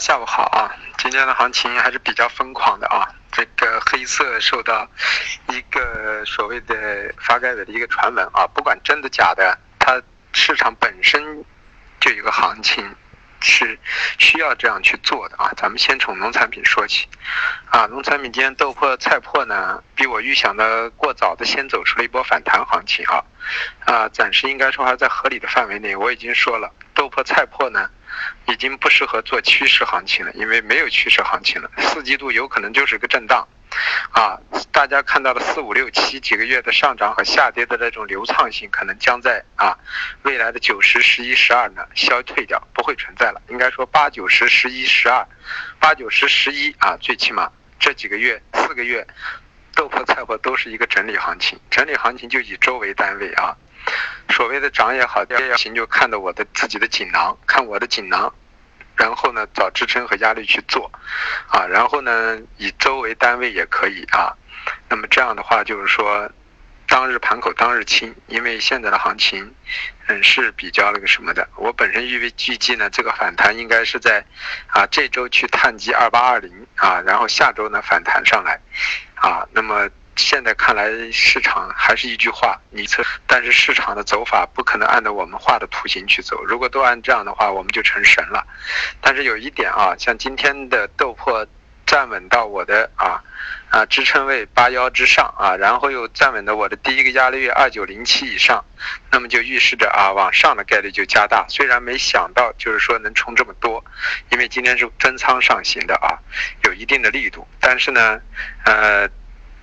下午好啊！今天的行情还是比较疯狂的啊。这个黑色受到一个所谓的发改委的一个传闻啊，不管真的假的，它市场本身就有个行情是需要这样去做的啊。咱们先从农产品说起啊，农产品今天豆粕、菜粕呢，比我预想的过早的先走出了一波反弹行情啊啊，暂时应该说还在合理的范围内。我已经说了，豆粕、菜粕呢。已经不适合做趋势行情了，因为没有趋势行情了。四季度有可能就是个震荡，啊，大家看到的四五六七几个月的上涨和下跌的这种流畅性，可能将在啊未来的九十十一十二呢消退掉，不会存在了。应该说八九十十一十二，八九十十一啊，最起码这几个月四个月，豆粕菜粕都是一个整理行情，整理行情就以周为单位啊。所谓的涨也好，跌也行，就看到我的自己的锦囊，看我的锦囊，然后呢找支撑和压力去做，啊，然后呢以周为单位也可以啊。那么这样的话就是说，当日盘口当日清，因为现在的行情，嗯是比较那个什么的。我本身预预计呢，这个反弹应该是在啊这周去探击二八二零啊，然后下周呢反弹上来，啊，那么。现在看来，市场还是一句话，你测，但是市场的走法不可能按照我们画的图形去走。如果都按这样的话，我们就成神了。但是有一点啊，像今天的豆粕站稳到我的啊啊支撑位八幺之上啊，然后又站稳到我的第一个压力位二九零七以上，那么就预示着啊往上的概率就加大。虽然没想到就是说能冲这么多，因为今天是分仓上行的啊，有一定的力度，但是呢，呃。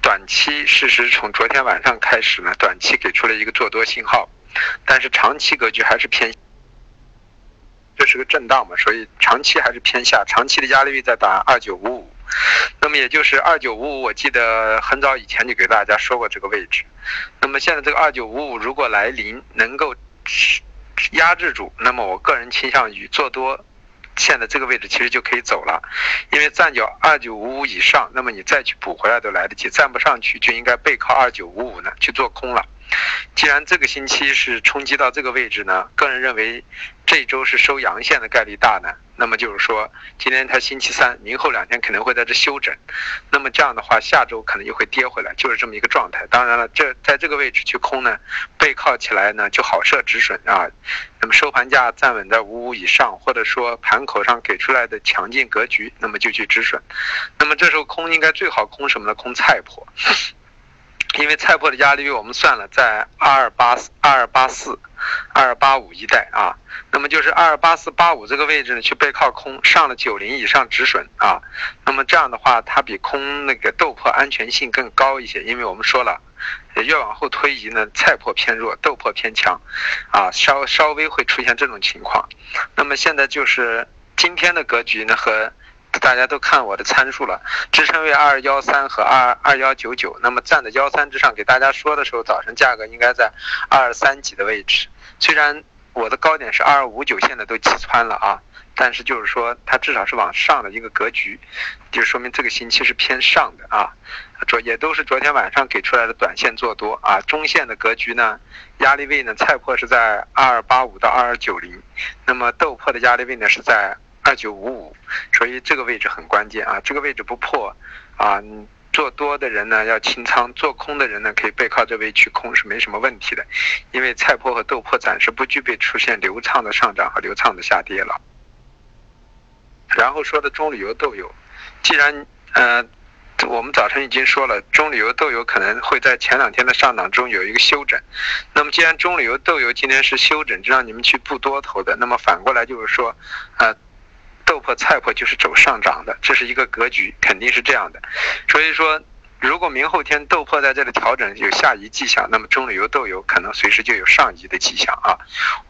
短期事实从昨天晚上开始呢，短期给出了一个做多信号，但是长期格局还是偏，这是个震荡嘛，所以长期还是偏下，长期的压力位在打二九五五，那么也就是二九五五，我记得很早以前就给大家说过这个位置，那么现在这个二九五五如果来临能够压制住，那么我个人倾向于做多。现在这个位置其实就可以走了，因为站脚二九五五以上，那么你再去补回来都来得及；站不上去就应该背靠二九五五呢去做空了。既然这个星期是冲击到这个位置呢，个人认为这周是收阳线的概率大呢。那么就是说，今天它星期三，明后两天可能会在这休整。那么这样的话，下周可能又会跌回来，就是这么一个状态。当然了，这在这个位置去空呢，背靠起来呢就好设止损啊。那么收盘价站稳在五五以上，或者说盘口上给出来的强劲格局，那么就去止损。那么这时候空应该最好空什么呢？空菜粕。因为菜粕的压力我们算了，在二二八四、二二八四、二二八五一带啊，那么就是二二八四八五这个位置呢，去背靠空上了九零以上止损啊，那么这样的话，它比空那个豆粕安全性更高一些，因为我们说了，越往后推移呢，菜粕偏弱，豆粕偏强，啊，稍稍微会出现这种情况，那么现在就是今天的格局呢和。大家都看我的参数了，支撑位二幺三和二二幺九九，那么站在幺三之上，给大家说的时候，早晨价格应该在二三几的位置。虽然我的高点是二五九，现在都击穿了啊，但是就是说它至少是往上的一个格局，就说明这个星期是偏上的啊。昨也都是昨天晚上给出来的短线做多啊，中线的格局呢，压力位呢，菜粕是在二八五到二二九零，那么豆粕的压力位呢是在。二九五五，所以这个位置很关键啊！这个位置不破，啊，做多的人呢要清仓，做空的人呢可以背靠这位去空是没什么问题的，因为菜粕和豆粕暂时不具备出现流畅的上涨和流畅的下跌了。然后说的中旅游豆油，既然呃我们早晨已经说了，中旅游豆油可能会在前两天的上涨中有一个休整，那么既然中旅游豆油今天是休整，就让你们去布多头的，那么反过来就是说，呃。豆粕、菜粕就是走上涨的，这是一个格局，肯定是这样的。所以说，如果明后天豆粕在这里调整有下移迹象，那么中旅游豆油可能随时就有上移的迹象啊。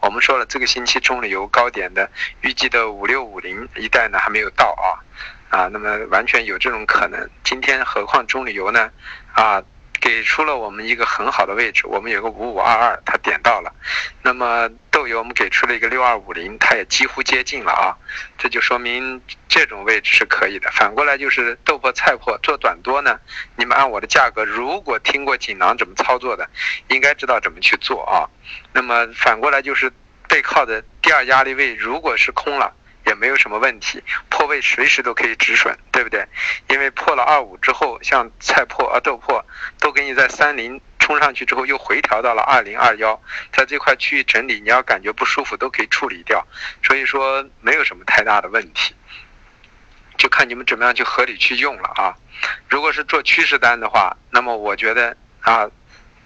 我们说了，这个星期中旅游高点的预计的五六五零一带呢还没有到啊啊，那么完全有这种可能。今天何况中旅游呢啊？给出了我们一个很好的位置，我们有个五五二二，它点到了。那么豆油我们给出了一个六二五零，它也几乎接近了啊，这就说明这种位置是可以的。反过来就是豆粕、菜粕做短多呢，你们按我的价格，如果听过锦囊怎么操作的，应该知道怎么去做啊。那么反过来就是背靠的第二压力位，如果是空了。也没有什么问题，破位随时都可以止损，对不对？因为破了二五之后，像菜破啊豆破，都给你在三零冲上去之后又回调到了二零二幺，在这块区域整理，你要感觉不舒服都可以处理掉，所以说没有什么太大的问题，就看你们怎么样去合理去用了啊。如果是做趋势单的话，那么我觉得啊。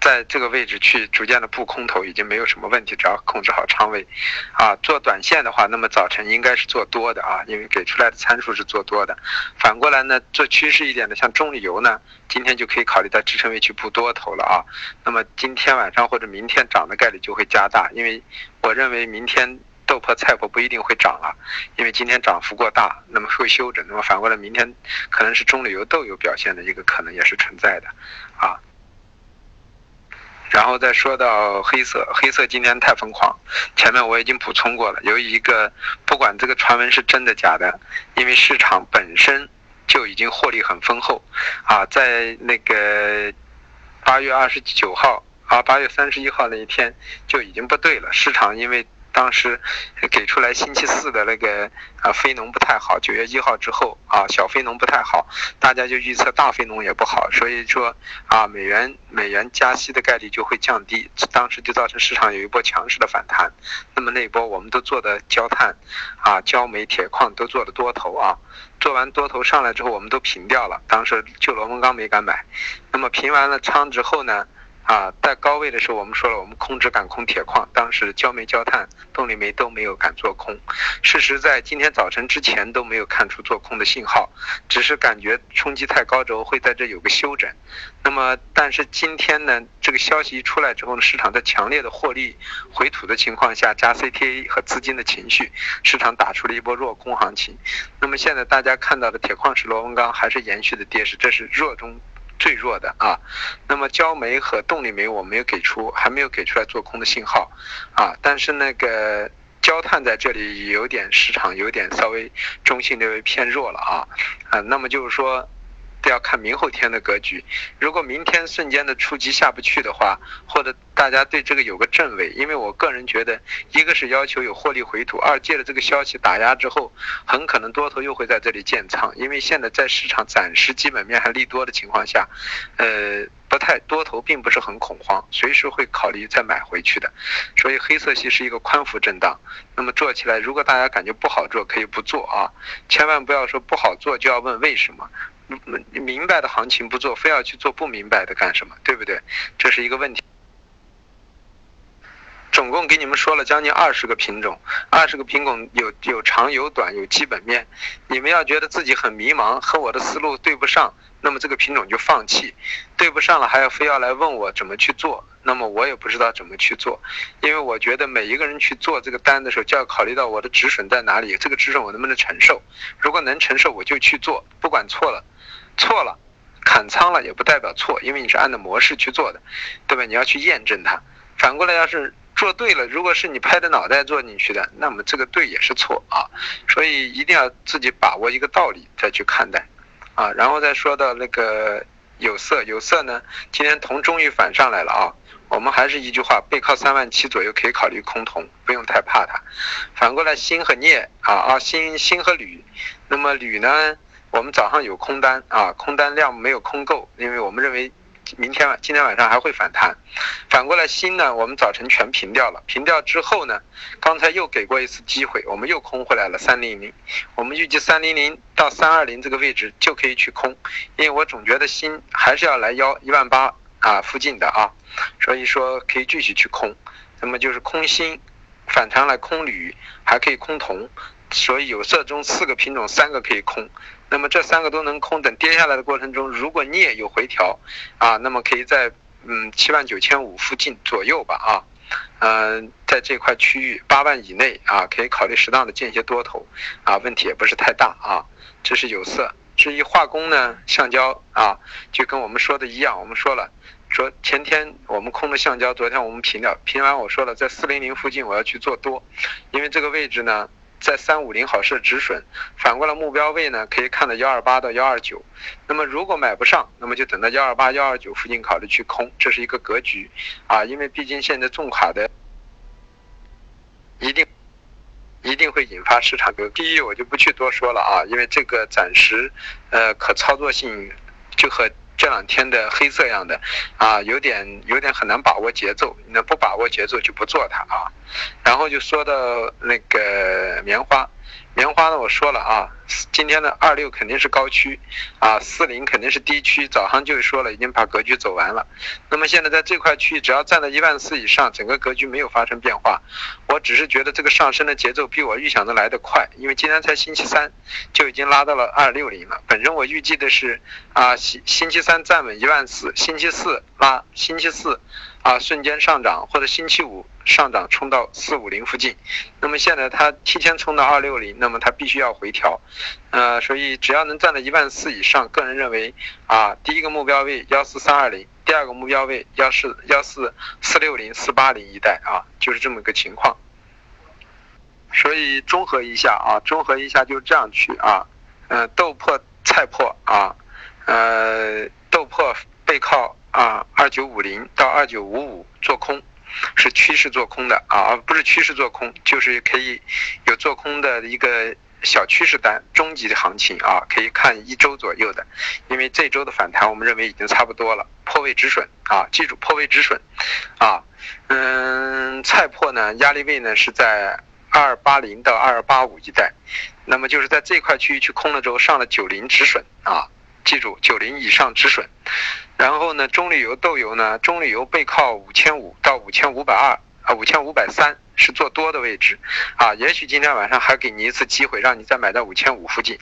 在这个位置去逐渐的布空头已经没有什么问题，只要控制好仓位，啊，做短线的话，那么早晨应该是做多的啊，因为给出来的参数是做多的。反过来呢，做趋势一点的，像中旅游呢，今天就可以考虑到支撑位去布多头了啊。那么今天晚上或者明天涨的概率就会加大，因为我认为明天豆粕菜粕不一定会涨了，因为今天涨幅过大，那么会休整。那么反过来，明天可能是中旅游豆有表现的一个可能也是存在的，啊。然后再说到黑色，黑色今天太疯狂，前面我已经补充过了。由于一个不管这个传闻是真的假的，因为市场本身就已经获利很丰厚，啊，在那个八月二十九号啊，八月三十一号那一天就已经不对了，市场因为。当时给出来星期四的那个啊非农不太好，九月一号之后啊小非农不太好，大家就预测大非农也不好，所以说啊美元美元加息的概率就会降低，当时就造成市场有一波强势的反弹。那么那波我们都做的焦炭啊焦煤铁矿都做的多头啊，做完多头上来之后我们都平掉了，当时就螺纹钢没敢买。那么平完了仓之后呢？啊，在高位的时候，我们说了，我们空只敢空铁矿，当时焦煤、焦炭、动力煤都没有敢做空。事实在今天早晨之前都没有看出做空的信号，只是感觉冲击太高之后会在这有个休整。那么，但是今天呢，这个消息一出来之后呢，市场在强烈的获利回吐的情况下，加 CTA 和资金的情绪，市场打出了一波弱空行情。那么现在大家看到的铁矿石、螺纹钢还是延续的跌势，这是弱中。最弱的啊，那么焦煤和动力煤我没有给出，还没有给出来做空的信号，啊，但是那个焦炭在这里有点市场有点稍微中性略微偏弱了啊，啊，那么就是说。都要看明后天的格局。如果明天瞬间的触及下不去的话，或者大家对这个有个正位，因为我个人觉得，一个是要求有获利回吐，二借着这个消息打压之后，很可能多头又会在这里建仓。因为现在在市场暂时基本面还利多的情况下，呃，不太多头并不是很恐慌，随时会考虑再买回去的。所以黑色系是一个宽幅震荡。那么做起来，如果大家感觉不好做，可以不做啊，千万不要说不好做就要问为什么。明白的行情不做，非要去做不明白的干什么？对不对？这是一个问题。总共给你们说了将近二十个品种，二十个品种有有长有短，有基本面。你们要觉得自己很迷茫，和我的思路对不上，那么这个品种就放弃。对不上了，还要非要来问我怎么去做，那么我也不知道怎么去做。因为我觉得每一个人去做这个单的时候，就要考虑到我的止损在哪里，这个止损我能不能承受？如果能承受，我就去做，不管错了。错了，砍仓了也不代表错，因为你是按照模式去做的，对吧？你要去验证它。反过来，要是做对了，如果是你拍着脑袋做进去的，那么这个对也是错啊。所以一定要自己把握一个道理再去看待，啊，然后再说到那个有色，有色呢，今天铜终于反上来了啊。我们还是一句话，背靠三万七左右可以考虑空铜，不用太怕它。反过来，锌和镍啊啊，锌锌和铝，那么铝呢？我们早上有空单啊，空单量没有空够，因为我们认为明天晚今天晚上还会反弹。反过来锌呢，我们早晨全平掉了，平掉之后呢，刚才又给过一次机会，我们又空回来了三零零。我们预计三零零到三二零这个位置就可以去空，因为我总觉得锌还是要来幺一万八啊附近的啊，所以说可以继续去空。那么就是空锌，反弹来空铝，还可以空铜。所以有色中四个品种三个可以空，那么这三个都能空。等跌下来的过程中，如果镍有回调，啊，那么可以在嗯七万九千五附近左右吧，啊，嗯，在这块区域八万以内啊，可以考虑适当的建一些多头，啊，问题也不是太大啊。这是有色。至于化工呢，橡胶啊，就跟我们说的一样，我们说了，说前天我们空的橡胶，昨天我们平掉，平完我说了，在四零零附近我要去做多，因为这个位置呢。在三五零好设止损，反过来目标位呢，可以看到幺二八到幺二九。那么如果买不上，那么就等到幺二八、幺二九附近考虑去空，这是一个格局啊。因为毕竟现在重卡的，一定一定会引发市场的。第一，我就不去多说了啊，因为这个暂时，呃，可操作性就和这两天的黑色样的啊，有点有点很难把握节奏。那不把握节奏就不做它啊。然后就说到那个棉花。棉花呢？我说了啊，今天的二六肯定是高区，啊，四零肯定是低区。早上就说了，已经把格局走完了。那么现在在这块区域，只要站在一万四以上，整个格局没有发生变化。我只是觉得这个上升的节奏比我预想的来得快，因为今天才星期三，就已经拉到了二六零了。本身我预计的是啊，星星期三站稳一万四，星期四拉，星期四。啊，瞬间上涨，或者星期五上涨冲到四五零附近，那么现在它提前冲到二六零，那么它必须要回调，呃，所以只要能站在一万四以上，个人认为啊，第一个目标位幺四三二零，第二个目标位幺四幺四四六零四八零一带啊，就是这么个情况。所以综合一下啊，综合一下就这样去啊，呃，豆破菜破啊，呃，豆破背靠。啊，二九五零到二九五五做空，是趋势做空的啊，而不是趋势做空，就是可以有做空的一个小趋势单，中级的行情啊，可以看一周左右的，因为这周的反弹我们认为已经差不多了，破位止损啊，记住破位止损啊，嗯，菜粕呢压力位呢是在二八零到二八五一带，那么就是在这块区域去空了之后上了九零止损啊，记住九零以上止损。然后呢，中榈油豆油呢，中榈油背靠五千五到五千五百二啊，五千五百三是做多的位置，啊，也许今天晚上还给你一次机会，让你再买到五千五附近，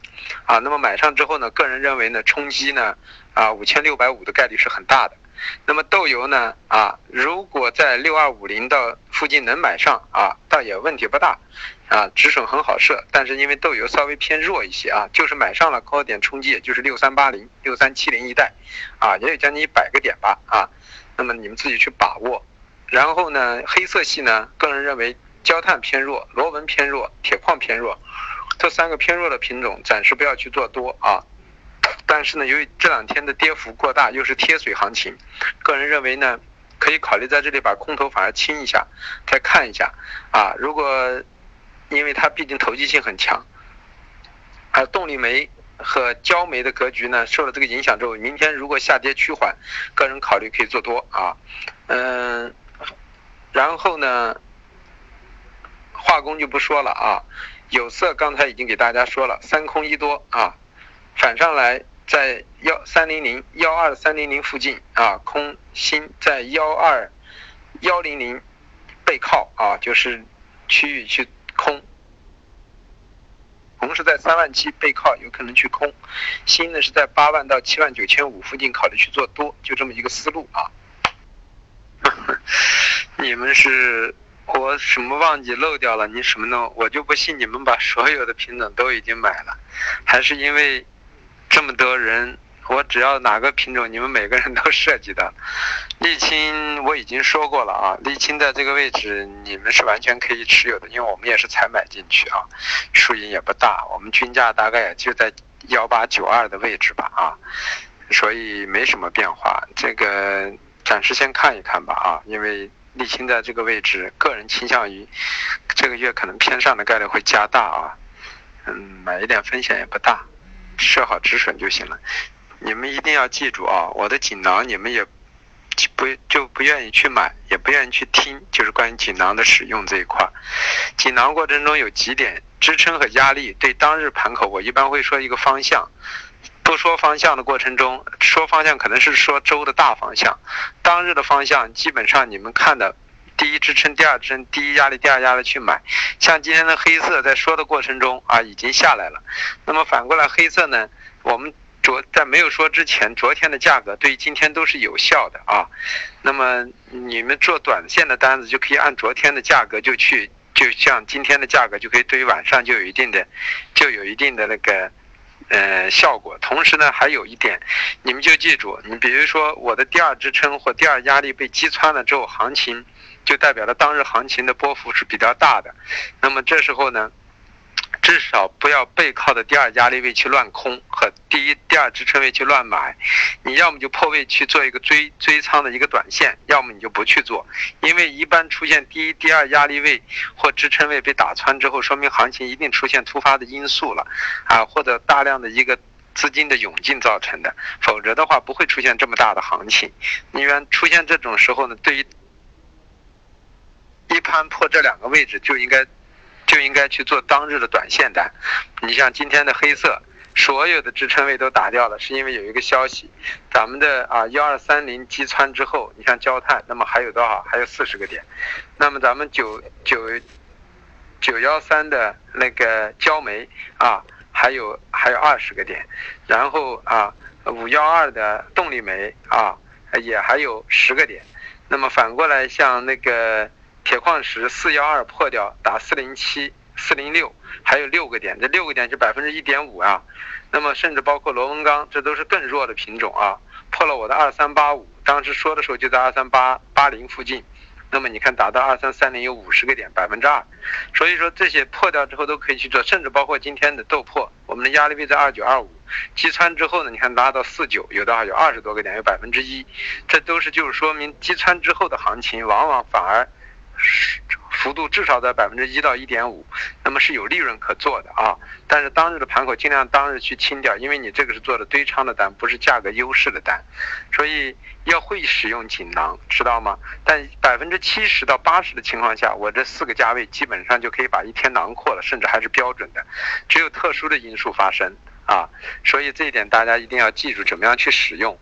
啊，那么买上之后呢，个人认为呢，冲击呢，啊，五千六百五的概率是很大的。那么豆油呢？啊，如果在六二五零的附近能买上啊，倒也问题不大，啊，止损很好设。但是因为豆油稍微偏弱一些啊，就是买上了高点冲击，也就是六三八零、六三七零一带，啊，也有将近一百个点吧，啊，那么你们自己去把握。然后呢，黑色系呢，个人认为焦炭偏弱，螺纹偏弱，铁矿偏弱，这三个偏弱的品种暂时不要去做多啊。但是呢，由于这两天的跌幅过大，又是贴水行情，个人认为呢，可以考虑在这里把空头反而清一下，再看一下啊。如果因为它毕竟投机性很强，而动力煤和焦煤的格局呢受了这个影响之后，明天如果下跌趋缓，个人考虑可以做多啊。嗯，然后呢，化工就不说了啊。有色刚才已经给大家说了，三空一多啊。反上来，在幺三零零幺二三零零附近啊，空心在幺二幺零零背靠啊，就是区域去空，红是在三万七背靠，有可能去空，新呢是在八万到七万九千五附近考虑去做多，就这么一个思路啊。你们是我什么忘记漏掉了？你什么呢？我就不信你们把所有的品种都已经买了，还是因为？这么多人，我只要哪个品种，你们每个人都涉及的。沥青我已经说过了啊，沥青在这个位置，你们是完全可以持有的，因为我们也是才买进去啊，输赢也不大，我们均价大概就在幺八九二的位置吧啊，所以没什么变化。这个暂时先看一看吧啊，因为沥青在这个位置，个人倾向于这个月可能偏上的概率会加大啊，嗯，买一点风险也不大。设好止损就行了，你们一定要记住啊！我的锦囊你们也不就不愿意去买，也不愿意去听，就是关于锦囊的使用这一块。锦囊过程中有几点支撑和压力，对当日盘口我一般会说一个方向。不说方向的过程中，说方向可能是说周的大方向，当日的方向基本上你们看的。第一支撑，第二支撑，第一压力，第二压力去买。像今天的黑色，在说的过程中啊，已经下来了。那么反过来，黑色呢，我们昨在没有说之前，昨天的价格对于今天都是有效的啊。那么你们做短线的单子，就可以按昨天的价格就去，就像今天的价格，就可以对于晚上就有一定的，就有一定的那个。呃，效果。同时呢，还有一点，你们就记住，你比如说我的第二支撑或第二压力被击穿了之后，行情就代表了当日行情的波幅是比较大的。那么这时候呢，至少不要背靠的第二压力位去乱空和第一、第二支撑位去乱买。你要么就破位去做一个追追仓的一个短线，要么你就不去做。因为一般出现第一、第二压力位或支撑位被打穿之后，说明行情一定出现突发的因素了啊，或者大量的一个资金的涌进造成的。否则的话，不会出现这么大的行情。因为出现这种时候呢，对于一盘破这两个位置就应该。就应该去做当日的短线单。你像今天的黑色，所有的支撑位都打掉了，是因为有一个消息，咱们的啊幺二三零击穿之后，你像焦炭，那么还有多少？还有四十个点。那么咱们九九九幺三的那个焦煤啊，还有还有二十个点。然后啊五幺二的动力煤啊，也还有十个点。那么反过来像那个。铁矿石四幺二破掉打四零七四零六，还有六个点，这六个点是百分之一点五啊。那么甚至包括螺纹钢，这都是更弱的品种啊。破了我的二三八五，当时说的时候就在二三八八零附近。那么你看打到二三三零有五十个点，百分之二。所以说这些破掉之后都可以去做，甚至包括今天的豆粕，我们的压力位在二九二五，击穿之后呢，你看拉到四九，有的还有二十多个点，有百分之一。这都是就是说明击穿之后的行情，往往反而。幅度至少在百分之一到一点五，那么是有利润可做的啊。但是当日的盘口尽量当日去清掉，因为你这个是做的堆仓的单，不是价格优势的单，所以要会使用锦囊，知道吗？但百分之七十到八十的情况下，我这四个价位基本上就可以把一天囊括了，甚至还是标准的。只有特殊的因素发生啊，所以这一点大家一定要记住，怎么样去使用。